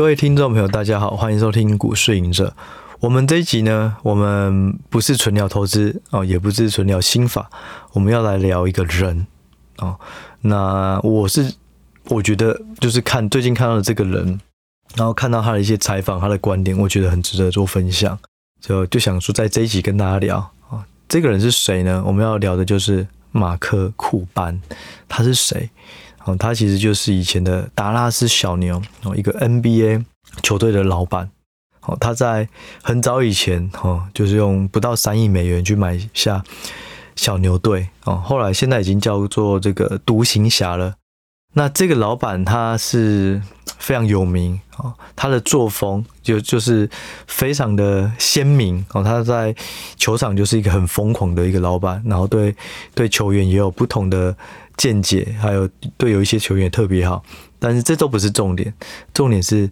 各位听众朋友，大家好，欢迎收听股市赢者。我们这一集呢，我们不是纯聊投资哦，也不是纯聊心法，我们要来聊一个人哦。那我是我觉得就是看最近看到的这个人，然后看到他的一些采访，他的观点，我觉得很值得做分享，就就想说在这一集跟大家聊啊、这个人是谁呢？我们要聊的就是马克库班，他是谁？哦，他其实就是以前的达拉斯小牛哦，一个 NBA 球队的老板。哦，他在很早以前哦，就是用不到三亿美元去买下小牛队哦，后来现在已经叫做这个独行侠了。那这个老板他是非常有名哦，他的作风就就是非常的鲜明哦，他在球场就是一个很疯狂的一个老板，然后对对球员也有不同的。见解，还有对有一些球员也特别好，但是这都不是重点，重点是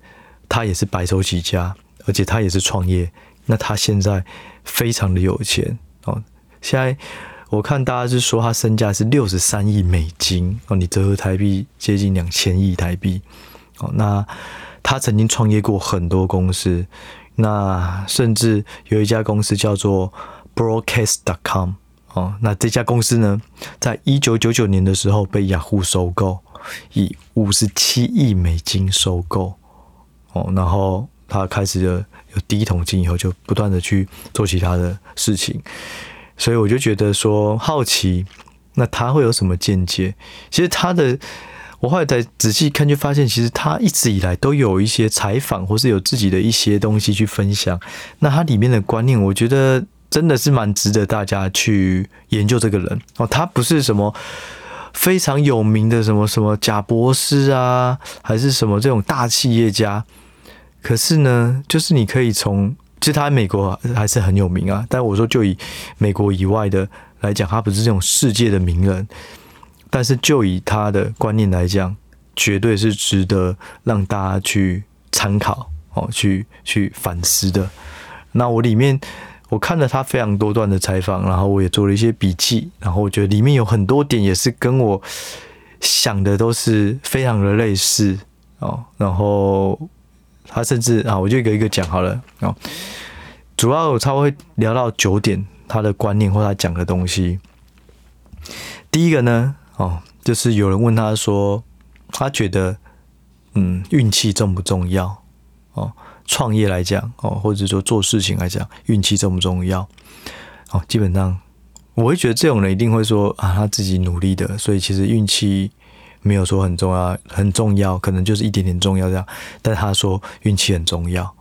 他也是白手起家，而且他也是创业。那他现在非常的有钱哦，现在我看大家是说他身价是六十三亿美金哦，你折合台币接近两千亿台币哦。那他曾经创业过很多公司，那甚至有一家公司叫做 Broadcast.com。哦，那这家公司呢，在一九九九年的时候被雅虎收购，以五十七亿美金收购。哦，然后他开始了有第一桶金以后，就不断的去做其他的事情。所以我就觉得说好奇，那他会有什么见解？其实他的，我后来再仔细看，就发现其实他一直以来都有一些采访，或是有自己的一些东西去分享。那他里面的观念，我觉得。真的是蛮值得大家去研究这个人哦，他不是什么非常有名的什么什么贾博士啊，还是什么这种大企业家。可是呢，就是你可以从，其实他在美国还是很有名啊。但我说就以美国以外的来讲，他不是这种世界的名人，但是就以他的观念来讲，绝对是值得让大家去参考哦，去去反思的。那我里面。我看了他非常多段的采访，然后我也做了一些笔记，然后我觉得里面有很多点也是跟我想的都是非常的类似哦。然后他甚至啊，我就一个一个讲好了哦。主要他会聊到九点他的观念或他讲的东西。第一个呢，哦，就是有人问他说，他觉得嗯，运气重不重要？哦。创业来讲，哦，或者说做事情来讲，运气重不重要？哦，基本上我会觉得这种人一定会说啊，他自己努力的，所以其实运气没有说很重要，很重要，可能就是一点点重要这样。但他说运气很重要，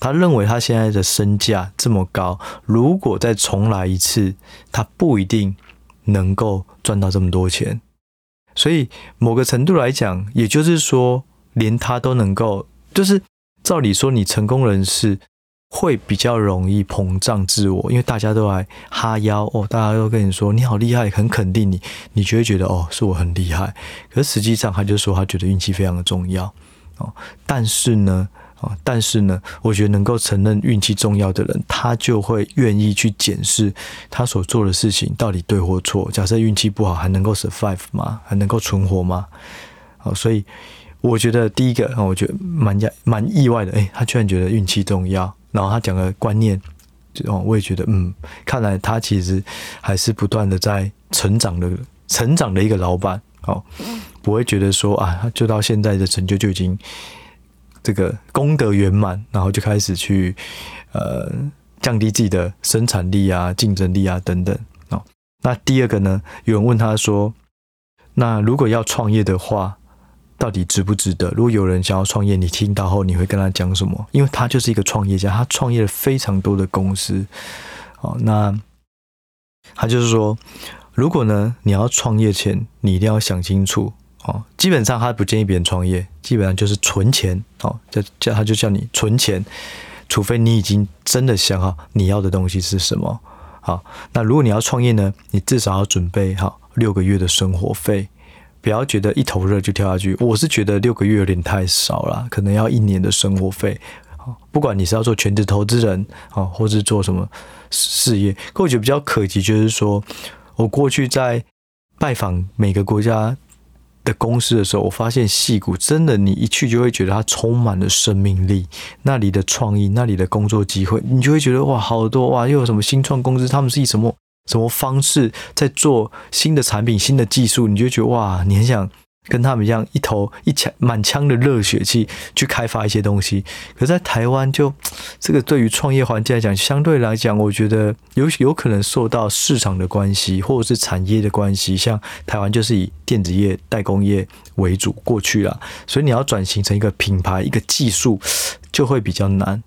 他认为他现在的身价这么高，如果再重来一次，他不一定能够赚到这么多钱。所以某个程度来讲，也就是说，连他都能够，就是。照理说，你成功人士会比较容易膨胀自我，因为大家都来哈腰哦，大家都跟你说你好厉害，很肯定你，你就会觉得哦，是我很厉害。可实际上，他就说他觉得运气非常的重要哦。但是呢，哦，但是呢，我觉得能够承认运气重要的人，他就会愿意去检视他所做的事情到底对或错。假设运气不好，还能够 survive 吗？还能够存活吗？哦，所以。我觉得第一个，我觉得蛮蛮意外的，诶，他居然觉得运气重要。然后他讲的观念，哦，我也觉得，嗯，看来他其实还是不断的在成长的，成长的一个老板，哦，不会觉得说啊，就到现在的成就就已经这个功德圆满，然后就开始去呃降低自己的生产力啊、竞争力啊等等。哦，那第二个呢，有人问他说，那如果要创业的话，到底值不值得？如果有人想要创业，你听到后你会跟他讲什么？因为他就是一个创业家，他创业了非常多的公司。哦，那他就是说，如果呢你要创业前，你一定要想清楚哦。基本上他不建议别人创业，基本上就是存钱哦，叫叫他就叫你存钱，除非你已经真的想好你要的东西是什么。好，那如果你要创业呢，你至少要准备好六个月的生活费。不要觉得一头热就跳下去，我是觉得六个月有点太少了，可能要一年的生活费。不管你是要做全职投资人啊，或是做什么事业，可我觉得比较可惜，就是说我过去在拜访每个国家的公司的时候，我发现戏谷真的，你一去就会觉得它充满了生命力。那里的创意，那里的工作机会，你就会觉得哇，好多哇，又有什么新创公司，他们是以什么什么方式在做新的产品、新的技术，你就觉得哇，你很想。跟他们一样，一头一腔满腔的热血气去开发一些东西。可在台湾，就这个对于创业环境来讲，相对来讲，我觉得有有可能受到市场的关系，或者是产业的关系。像台湾就是以电子业、代工业为主过去了，所以你要转型成一个品牌、一个技术，就会比较难。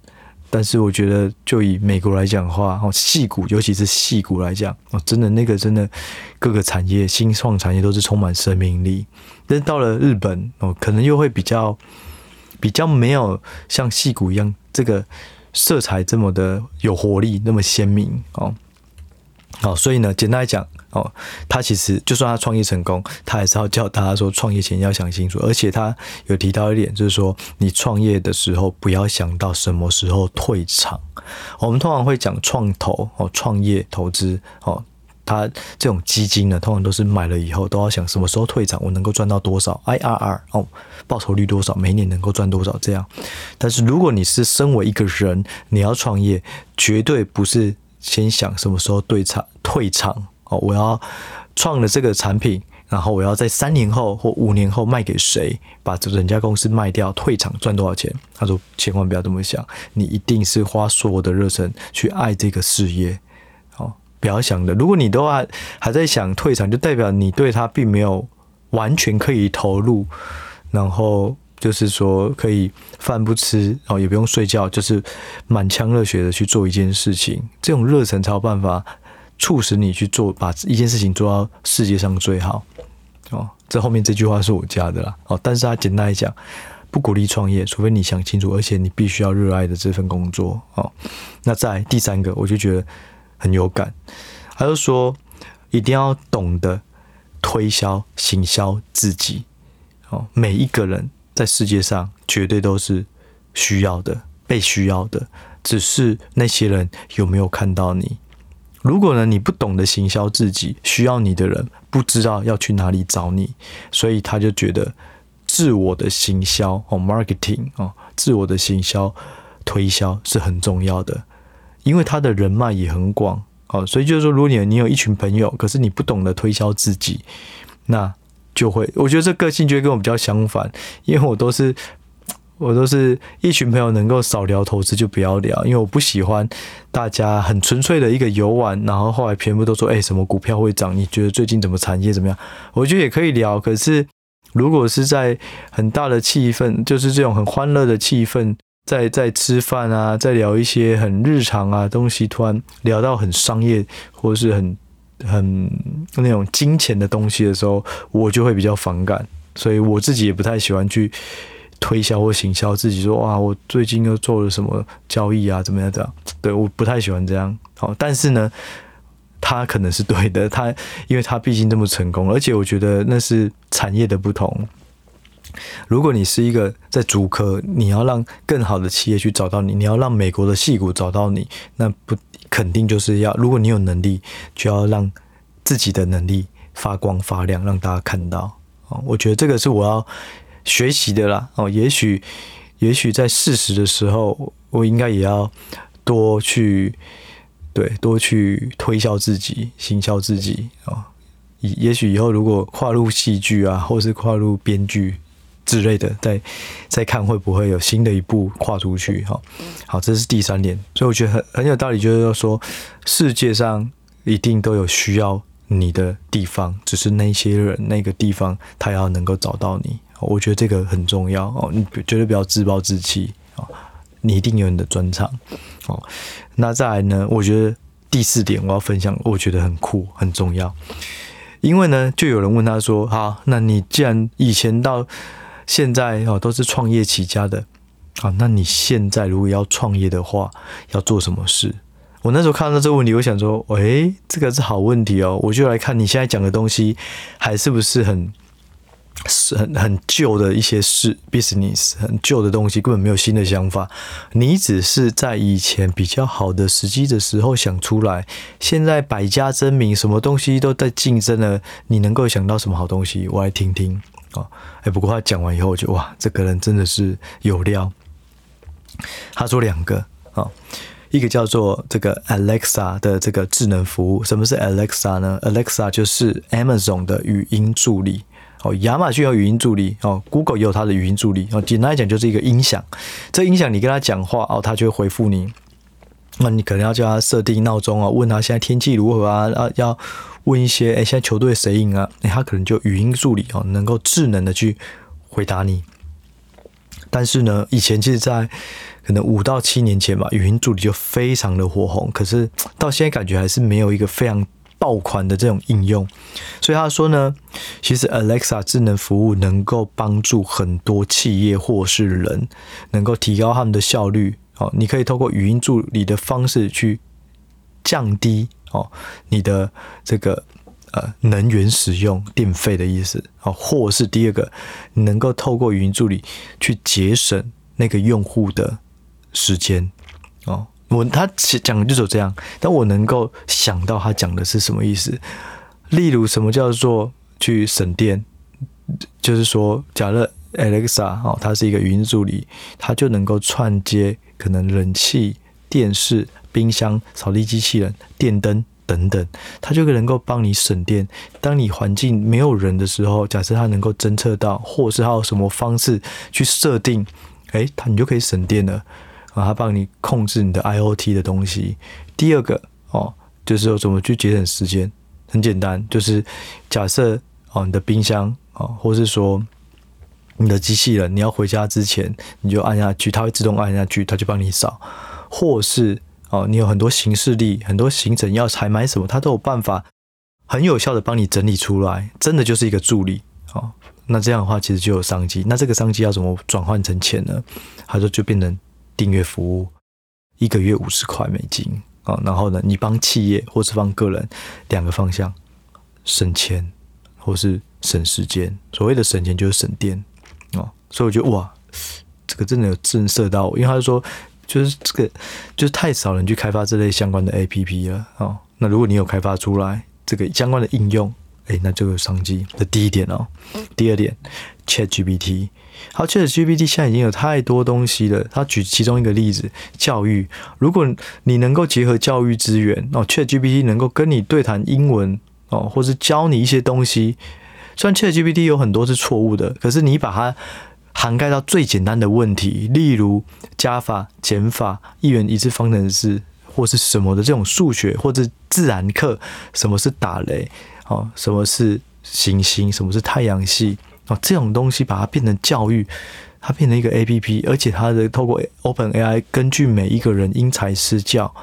但是我觉得，就以美国来讲的话，哦，矽谷，尤其是矽谷来讲，哦，真的那个真的各个产业、新创产业都是充满生命力。但到了日本，哦，可能又会比较比较没有像矽谷一样，这个色彩这么的有活力，那么鲜明，哦。好，所以呢，简单来讲，哦，他其实就算他创业成功，他还是要教大家说，创业前要想清楚。而且他有提到一点，就是说，你创业的时候不要想到什么时候退场。我们通常会讲创投哦，创业投资哦，他这种基金呢，通常都是买了以后都要想什么时候退场，我能够赚到多少 IRR 哦，报酬率多少，每年能够赚多少这样。但是如果你是身为一个人，你要创业，绝对不是。先想什么时候退场退场哦，我要创了这个产品，然后我要在三年后或五年后卖给谁，把这人家公司卖掉退场赚多少钱？他说千万不要这么想，你一定是花所有的热忱去爱这个事业哦，不要想的。如果你都还还在想退场，就代表你对他并没有完全可以投入，然后。就是说，可以饭不吃，然后也不用睡觉，就是满腔热血的去做一件事情。这种热忱才有办法促使你去做，把一件事情做到世界上最好。哦，这后面这句话是我加的啦。哦，但是他简单来讲，不鼓励创业，除非你想清楚，而且你必须要热爱的这份工作。哦，那在第三个，我就觉得很有感。他就说，一定要懂得推销、行销自己。哦，每一个人。在世界上，绝对都是需要的、被需要的，只是那些人有没有看到你。如果呢，你不懂得行销自己，需要你的人不知道要去哪里找你，所以他就觉得自我的行销哦，marketing 哦，自我的行销推销是很重要的，因为他的人脉也很广哦，所以就是说，如果你你有一群朋友，可是你不懂得推销自己，那。就会，我觉得这个性就会跟我比较相反，因为我都是我都是一群朋友能够少聊投资就不要聊，因为我不喜欢大家很纯粹的一个游玩，然后后来全部都说，哎，什么股票会涨？你觉得最近怎么产业怎么样？我觉得也可以聊，可是如果是在很大的气氛，就是这种很欢乐的气氛，在在吃饭啊，在聊一些很日常啊东西，突然聊到很商业或是很。很那种金钱的东西的时候，我就会比较反感，所以我自己也不太喜欢去推销或行销自己说，哇，我最近又做了什么交易啊，怎么样怎样？对，我不太喜欢这样。好，但是呢，他可能是对的，他因为他毕竟这么成功，而且我觉得那是产业的不同。如果你是一个在主科，你要让更好的企业去找到你，你要让美国的戏骨找到你，那不肯定就是要，如果你有能力，就要让自己的能力发光发亮，让大家看到。哦，我觉得这个是我要学习的啦。哦，也许，也许在适时的时候，我应该也要多去，对，多去推销自己，行销自己。哦，也许以后如果跨入戏剧啊，或是跨入编剧。之类的，再再看会不会有新的一步跨出去？哈，好，这是第三点，所以我觉得很很有道理，就是要说，世界上一定都有需要你的地方，只是那些人那个地方他要能够找到你。我觉得这个很重要哦，你绝对不要自暴自弃哦，你一定有你的专长哦。那再来呢？我觉得第四点我要分享，我觉得很酷很重要，因为呢，就有人问他说：“好，那你既然以前到。”现在哦，都是创业起家的，啊，那你现在如果要创业的话，要做什么事？我那时候看到这个问题，我想说，诶，这个是好问题哦，我就来看你现在讲的东西，还是不是很很很旧的一些事，business 很旧的东西，根本没有新的想法。你只是在以前比较好的时机的时候想出来，现在百家争鸣，什么东西都在竞争了，你能够想到什么好东西？我来听听。哦，哎，不过他讲完以后，我就哇，这个人真的是有料。他说两个啊。一个叫做这个 Alexa 的这个智能服务，什么是 Alexa 呢？Alexa 就是 Amazon 的语音助理哦，亚马逊有语音助理哦，Google 也有它的语音助理哦。简单来讲，就是一个音响。这音响你跟他讲话哦，他就会回复你。那你可能要叫他设定闹钟啊，问他现在天气如何啊，啊，要问一些哎，现在球队谁赢啊？哎，他可能就语音助理哦，能够智能的去回答你。但是呢，以前其实，在可能五到七年前吧，语音助理就非常的火红，可是到现在感觉还是没有一个非常爆款的这种应用。所以他说呢，其实 Alexa 智能服务能够帮助很多企业或是人，能够提高他们的效率。哦，你可以透过语音助理的方式去降低哦你的这个呃能源使用电费的意思。哦，或是第二个，你能够透过语音助理去节省那个用户的。时间哦，我他讲的就是这样，但我能够想到他讲的是什么意思。例如，什么叫做去省电？就是说，假设 Alexa 哦，它是一个语音助理，它就能够串接可能冷气、电视、冰箱、扫地机器人、电灯等等，它就能够帮你省电。当你环境没有人的时候，假设它能够侦测到，或是它有什么方式去设定，诶，它你就可以省电了。啊，它帮你控制你的 IoT 的东西。第二个哦，就是说怎么去节省时间，很简单，就是假设哦，你的冰箱哦，或是说你的机器人，你要回家之前，你就按下去，它会自动按下去，它就帮你扫。或是哦，你有很多行事历，很多行程要采买什么，它都有办法很有效的帮你整理出来，真的就是一个助理哦。那这样的话，其实就有商机。那这个商机要怎么转换成钱呢？他说就变成。订阅服务一个月五十块美金啊，然后呢，你帮企业或是帮个人两个方向省钱或是省时间。所谓的省钱就是省电哦，所以我觉得哇，这个真的有震慑到我，因为他说就是这个就是太少人去开发这类相关的 APP 了哦。那如果你有开发出来这个相关的应用，哎，那就有商机。这第一点哦，第二点，ChatGPT。好，ChatGPT 现在已经有太多东西了。他举其中一个例子，教育。如果你能够结合教育资源哦，ChatGPT 能够跟你对谈英文哦，或是教你一些东西。虽然 ChatGPT 有很多是错误的，可是你把它涵盖到最简单的问题，例如加法、减法、一元一次方程式或是什么的这种数学或者自然课，什么是打雷哦，什么是行星，什么是太阳系。哦，这种东西把它变成教育，它变成一个 APP，而且它的透过 OpenAI 根据每一个人因材施教，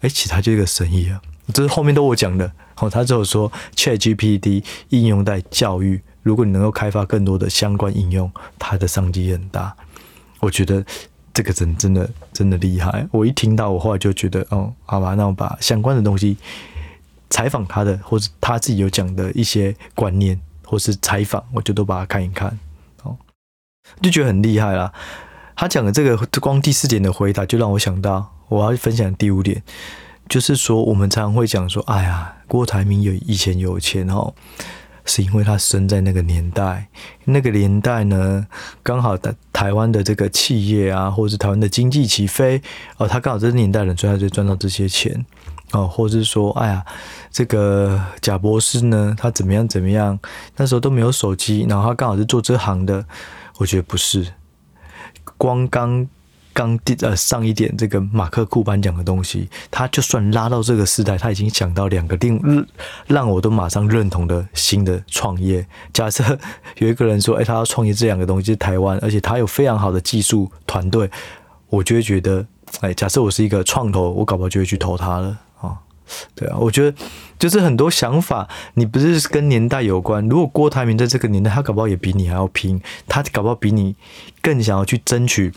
哎，其实它就是一个生意啊。这是后面都我讲的。哦，他只有说 ChatGPT 应用在教育，如果你能够开发更多的相关应用，它的商机很大。我觉得这个真真的真的厉害。我一听到，我后来就觉得，哦，好吧，那我把相关的东西采访他的，或者他自己有讲的一些观念。或是采访，我就都把它看一看，哦，就觉得很厉害啦。他讲的这个光第四点的回答，就让我想到我要分享第五点，就是说我们常常会讲说，哎呀，郭台铭有以前有钱哦，是因为他生在那个年代，那个年代呢，刚好台台湾的这个企业啊，或是台湾的经济起飞，哦，他刚好这个年代人，所以他就赚到这些钱。哦，或者是说，哎呀，这个贾博士呢，他怎么样怎么样？那时候都没有手机，然后他刚好是做这行的。我觉得不是，光刚刚第呃上一点这个马克库班讲的东西，他就算拉到这个时代，他已经想到两个令让我都马上认同的新的创业。假设 有一个人说，哎，他要创业这两个东西是台湾，而且他有非常好的技术团队，我就会觉得，哎，假设我是一个创投，我搞不好就会去投他了。对啊，我觉得就是很多想法，你不是跟年代有关。如果郭台铭在这个年代，他搞不好也比你还要拼，他搞不好比你更想要去争取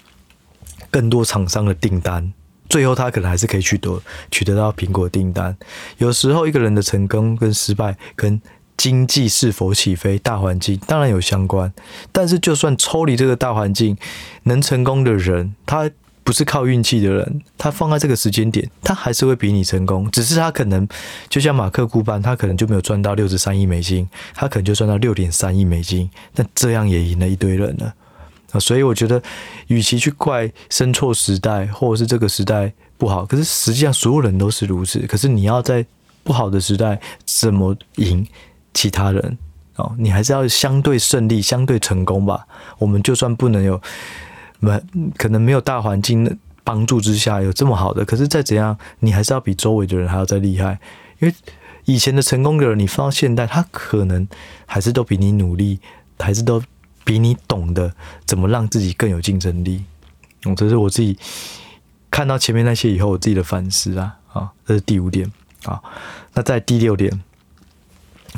更多厂商的订单。最后，他可能还是可以取得取得到苹果订单。有时候，一个人的成功跟失败，跟经济是否起飞、大环境当然有相关。但是，就算抽离这个大环境，能成功的人，他。不是靠运气的人，他放在这个时间点，他还是会比你成功。只是他可能就像马克库班，他可能就没有赚到六十三亿美金，他可能就赚到六点三亿美金。但这样也赢了一堆人了啊！所以我觉得，与其去怪生错时代，或者是这个时代不好，可是实际上所有人都是如此。可是你要在不好的时代怎么赢其他人？哦，你还是要相对胜利、相对成功吧。我们就算不能有，没可能没有大环境的帮助之下有这么好的，可是再怎样，你还是要比周围的人还要再厉害。因为以前的成功的人，你放到现代，他可能还是都比你努力，还是都比你懂得怎么让自己更有竞争力。嗯，这是我自己看到前面那些以后，我自己的反思啊。啊，这是第五点啊。那在第六点。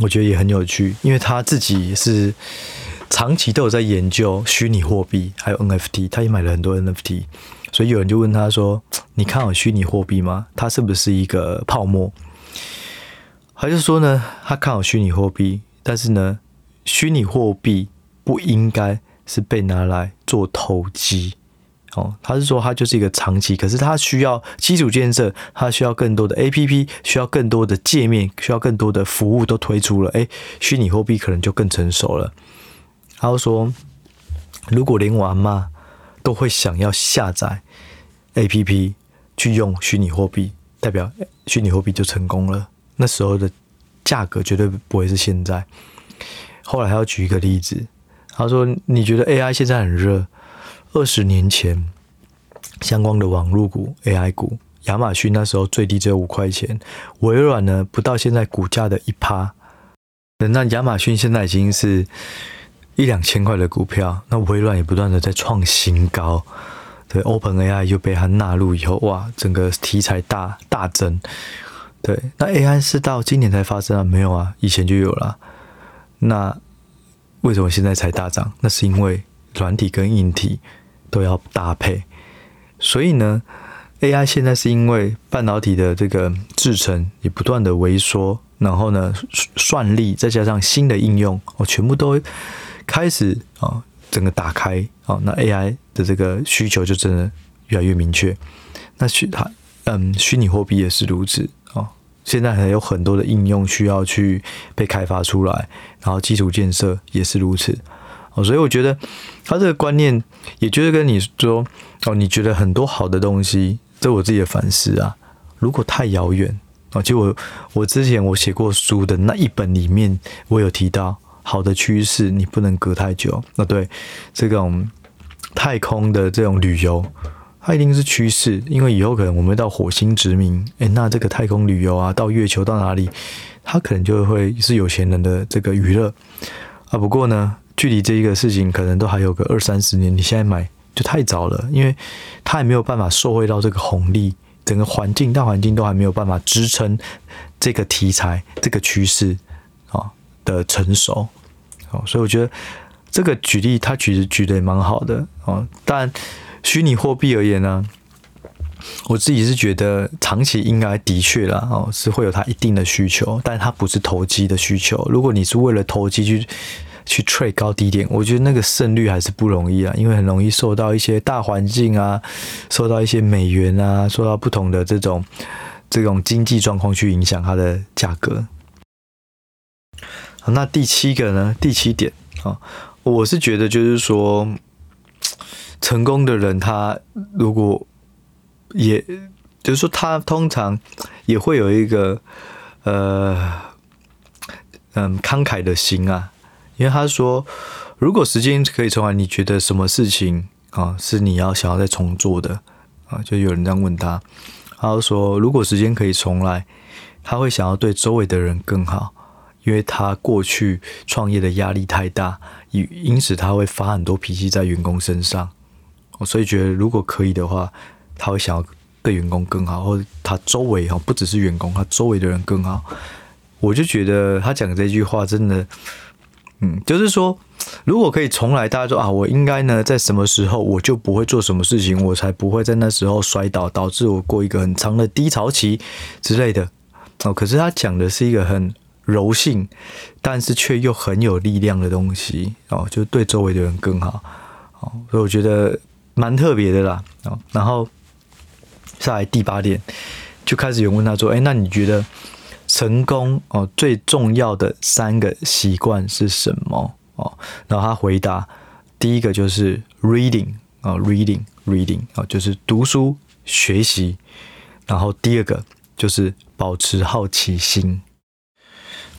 我觉得也很有趣，因为他自己是长期都有在研究虚拟货币，还有 NFT，他也买了很多 NFT，所以有人就问他说：“你看好虚拟货币吗？它是不是一个泡沫？”还是说呢，他看好虚拟货币，但是呢，虚拟货币不应该是被拿来做投机。哦，他是说他就是一个长期，可是他需要基础建设，他需要更多的 APP，需要更多的界面，需要更多的服务都推出了，诶，虚拟货币可能就更成熟了。他说，如果连我阿嬷都会想要下载 APP 去用虚拟货币，代表虚拟货币就成功了。那时候的价格绝对不会是现在。后来他要举一个例子，他说，你觉得 AI 现在很热？二十年前，相关的网络股、AI 股，亚马逊那时候最低只有五块钱，微软呢不到现在股价的一趴。那亚马逊现在已经是一两千块的股票，那微软也不断的在创新高。对，OpenAI 又被它纳入以后，哇，整个题材大大增。对，那 AI 是到今年才发生啊？没有啊，以前就有了。那为什么现在才大涨？那是因为软体跟硬体。都要搭配，所以呢，AI 现在是因为半导体的这个制程也不断的萎缩，然后呢，算力再加上新的应用，哦，全部都开始啊，整个打开啊，那 AI 的这个需求就真的越来越明确。那虚它嗯，虚拟货币也是如此啊，现在还有很多的应用需要去被开发出来，然后基础建设也是如此。所以我觉得他这个观念，也就是跟你说哦，你觉得很多好的东西，这我自己的反思啊。如果太遥远啊，就我我之前我写过书的那一本里面，我有提到好的趋势，你不能隔太久。那对这种太空的这种旅游，它一定是趋势，因为以后可能我们会到火星殖民，诶，那这个太空旅游啊，到月球到哪里，它可能就会是有钱人的这个娱乐啊。不过呢。距离这一个事情可能都还有个二三十年，你现在买就太早了，因为它还没有办法受惠到这个红利，整个环境大环境都还没有办法支撑这个题材、这个趋势啊的成熟，哦，所以我觉得这个举例他举的举的也蛮好的哦。但虚拟货币而言呢，我自己是觉得长期应该的确啦哦是会有它一定的需求，但它不是投机的需求。如果你是为了投机去。去 trade 高低点，我觉得那个胜率还是不容易啊，因为很容易受到一些大环境啊，受到一些美元啊，受到不同的这种这种经济状况去影响它的价格。那第七个呢？第七点啊，我是觉得就是说，成功的人他如果也就是说他通常也会有一个呃嗯慷慨的心啊。因为他说，如果时间可以重来，你觉得什么事情啊是你要想要再重做的啊？就有人这样问他，他就说，如果时间可以重来，他会想要对周围的人更好，因为他过去创业的压力太大，因因此他会发很多脾气在员工身上，我所以觉得如果可以的话，他会想要对员工更好，或者他周围哈不只是员工，他周围的人更好。我就觉得他讲这句话真的。嗯，就是说，如果可以重来，大家说啊，我应该呢，在什么时候我就不会做什么事情，我才不会在那时候摔倒，导致我过一个很长的低潮期之类的。哦，可是他讲的是一个很柔性，但是却又很有力量的东西。哦，就对周围的人更好。哦，所以我觉得蛮特别的啦哦。然后下来第八点，就开始有人问他说：“哎，那你觉得成功哦最重要的三个习惯是什么？”哦，然后他回答：“第一个就是 reading 啊，reading reading 啊，就是读书学习。然后第二个就是保持好奇心。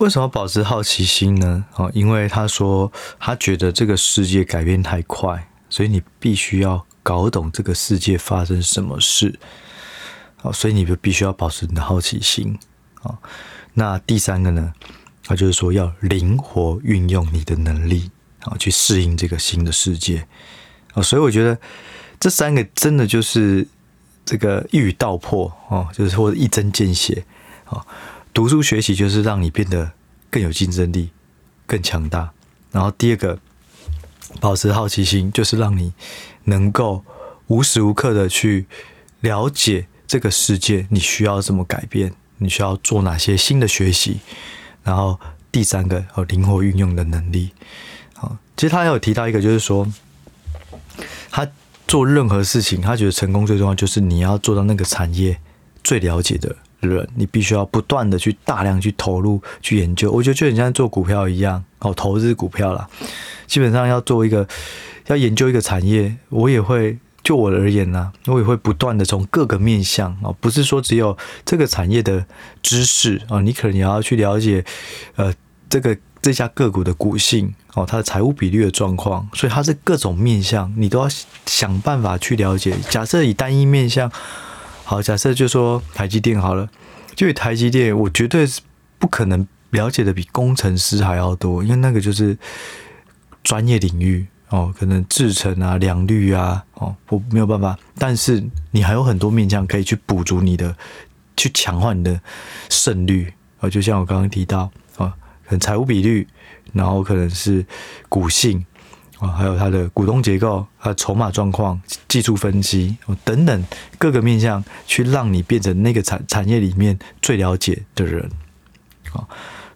为什么保持好奇心呢？哦，因为他说他觉得这个世界改变太快，所以你必须要搞懂这个世界发生什么事。哦，所以你就必须要保持你的好奇心。哦，那第三个呢？他就是说要灵活运用你的能力，啊，去适应这个新的世界。啊，所以我觉得这三个真的就是这个一语道破哦，就是或者一针见血。啊，读书学习就是让你变得更有竞争力、更强大。然后第二个，保持好奇心，就是让你能够无时无刻的去了解这个世界，你需要怎么改变，你需要做哪些新的学习。然后第三个哦，灵活运用的能力。好，其实他还有提到一个，就是说，他做任何事情，他觉得成功最重要就是你要做到那个产业最了解的人，你必须要不断的去大量去投入去研究。我觉得就很像做股票一样，哦，投资股票啦，基本上要做一个要研究一个产业，我也会。就我而言呢，我也会不断的从各个面向啊，不是说只有这个产业的知识啊，你可能也要去了解，呃，这个这家个股的股性哦，它的财务比率的状况，所以它是各种面向，你都要想办法去了解。假设以单一面向，好，假设就说台积电好了，就台积电，我绝对是不可能了解的比工程师还要多，因为那个就是专业领域。哦，可能制程啊、良率啊，哦，我没有办法。但是你还有很多面向可以去补足你的，去强化你的胜率。哦，就像我刚刚提到，啊，可能财务比率，然后可能是股性，啊，还有它的股东结构、它的筹码状况、技术分析，等等各个面向，去让你变成那个产产业里面最了解的人，啊。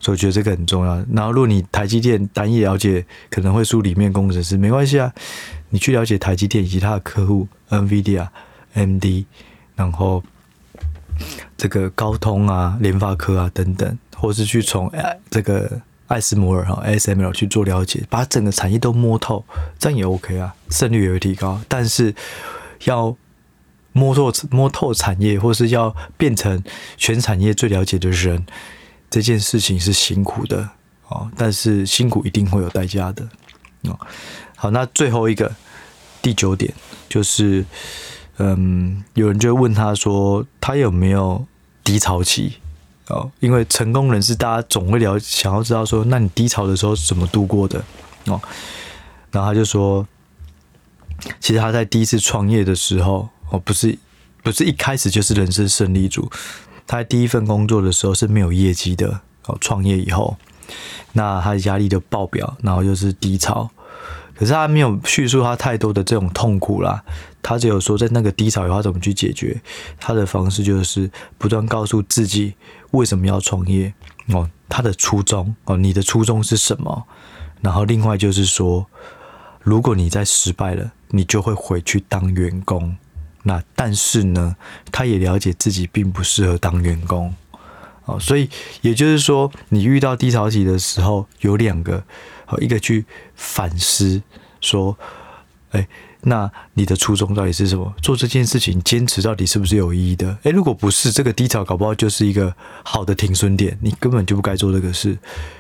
所以我觉得这个很重要。然后，如果你台积电单一了解，可能会输里面工程师，没关系啊。你去了解台积电以及它的客户，NVIDIA、MD，然后这个高通啊、联发科啊等等，或是去从这个艾斯摩尔哈 ASML 去做了解，把整个产业都摸透，这样也 OK 啊，胜率也会提高。但是要摸透摸透产业，或是要变成全产业最了解的人。这件事情是辛苦的哦，但是辛苦一定会有代价的哦。好，那最后一个第九点就是，嗯，有人就问他说，他有没有低潮期哦？因为成功人士大家总会聊，想要知道说，那你低潮的时候是怎么度过的哦？然后他就说，其实他在第一次创业的时候哦，不是不是一开始就是人生胜利组。他在第一份工作的时候是没有业绩的哦，创业以后，那他的压力就爆表，然后又是低潮。可是他没有叙述他太多的这种痛苦啦，他只有说在那个低潮以后他怎么去解决。他的方式就是不断告诉自己为什么要创业哦，他的初衷哦，你的初衷是什么？然后另外就是说，如果你在失败了，你就会回去当员工。那但是呢，他也了解自己并不适合当员工，哦，所以也就是说，你遇到低潮期的时候，有两个，好，一个去反思，说，哎。那你的初衷到底是什么？做这件事情坚持到底是不是有意义的？诶，如果不是，这个低潮搞不好就是一个好的停损点，你根本就不该做这个事。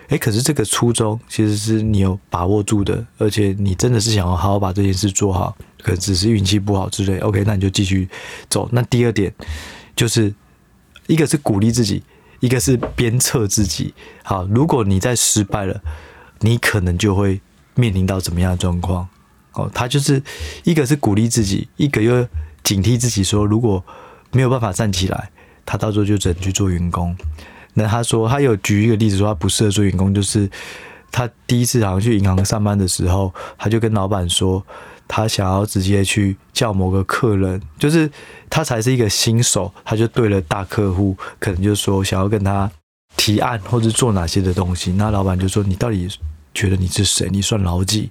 诶，可是这个初衷其实是你有把握住的，而且你真的是想要好好把这件事做好，可能只是运气不好之类。OK，那你就继续走。那第二点就是，一个是鼓励自己，一个是鞭策自己。好，如果你在失败了，你可能就会面临到怎么样的状况？哦，他就是一个是鼓励自己，一个又警惕自己，说如果没有办法站起来，他到时候就只能去做员工。那他说，他有举一个例子说，他不适合做员工，就是他第一次好像去银行上班的时候，他就跟老板说，他想要直接去叫某个客人，就是他才是一个新手，他就对了大客户，可能就说想要跟他提案或者做哪些的东西，那老板就说，你到底觉得你是谁？你算老几？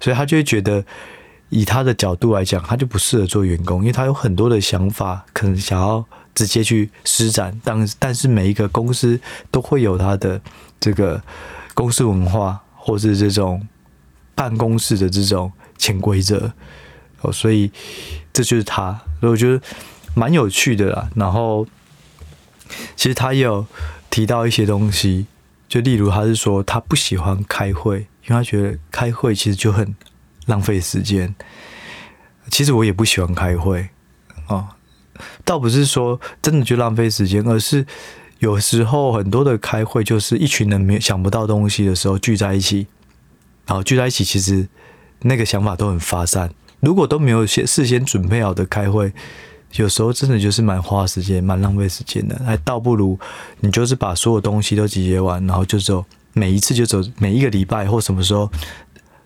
所以他就会觉得以他的角度来讲，他就不适合做员工，因为他有很多的想法，可能想要直接去施展。但但是每一个公司都会有他的这个公司文化，或是这种办公室的这种潜规则哦，所以这就是他。所以我觉得蛮有趣的啦。然后其实他也有提到一些东西，就例如他是说他不喜欢开会，因为他觉得开会其实就很。浪费时间，其实我也不喜欢开会啊，倒不是说真的就浪费时间，而是有时候很多的开会就是一群人没想不到东西的时候聚在一起，然后聚在一起，其实那个想法都很发散。如果都没有先事先准备好的开会，有时候真的就是蛮花时间、蛮浪费时间的。还倒不如你就是把所有东西都集结完，然后就走每一次就走每一个礼拜或什么时候。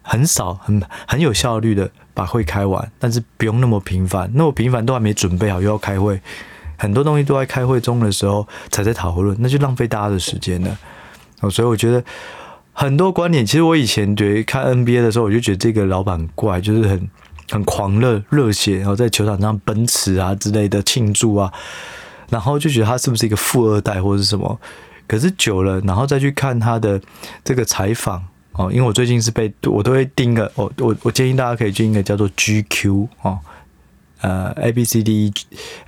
很少，很很有效率的把会开完，但是不用那么频繁，那么频繁都还没准备好又要开会，很多东西都在开会中的时候才在讨论，那就浪费大家的时间了。哦，所以我觉得很多观点，其实我以前觉得看 NBA 的时候，我就觉得这个老板怪，就是很很狂热、热血，然后在球场上奔驰啊之类的庆祝啊，然后就觉得他是不是一个富二代或者是什么？可是久了，然后再去看他的这个采访。哦，因为我最近是被我都会订个，我我我建议大家可以订一个叫做 GQ 哦，呃 A B C D E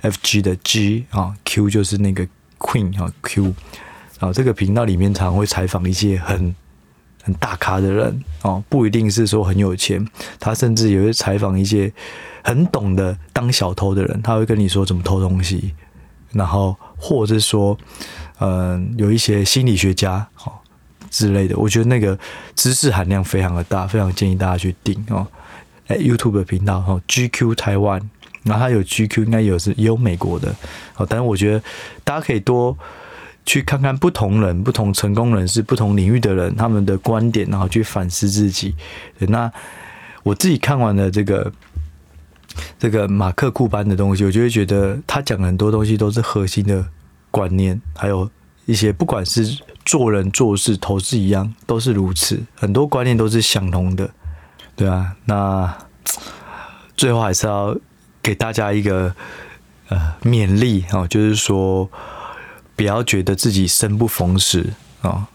F G 的 G 啊、哦、Q 就是那个 Queen 啊、哦、Q，然后这个频道里面常会采访一些很很大咖的人哦，不一定是说很有钱，他甚至也会采访一些很懂得当小偷的人，他会跟你说怎么偷东西，然后或者是说嗯、有一些心理学家哦。之类的，我觉得那个知识含量非常的大，非常建议大家去订哦。哎，YouTube 的频道哦，GQ 台湾，然后它有 GQ，应该有是也有美国的哦。但是我觉得大家可以多去看看不同人、不同成功人士、不同领域的人他们的观点，然后去反思自己。那我自己看完了这个这个马克库班的东西，我就会觉得他讲很多东西都是核心的观念，还有一些不管是。做人做事投资一样都是如此，很多观念都是相同的，对啊。那最后还是要给大家一个呃勉励哦，就是说不要觉得自己生不逢时啊，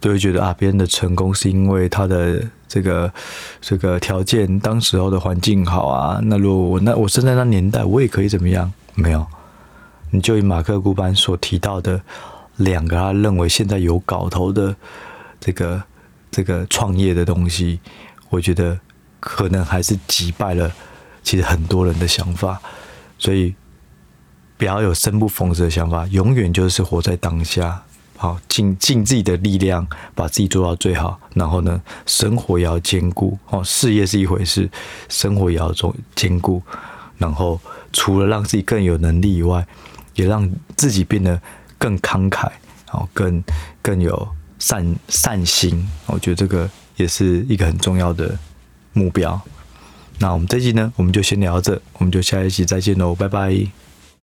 都会觉得啊别人的成功是因为他的这个这个条件，当时候的环境好啊。那如果我那我生在那年代，我也可以怎么样？没有，你就以马克古班所提到的。两个他认为现在有搞头的这个这个创业的东西，我觉得可能还是击败了其实很多人的想法，所以不要有生不逢时的想法，永远就是活在当下，好尽尽自己的力量，把自己做到最好。然后呢，生活也要兼顾哦，事业是一回事，生活也要做兼顾。然后除了让自己更有能力以外，也让自己变得。更慷慨，哦，更更有善善心，我觉得这个也是一个很重要的目标。那我们这期呢，我们就先聊到这，我们就下一期再见喽，拜拜。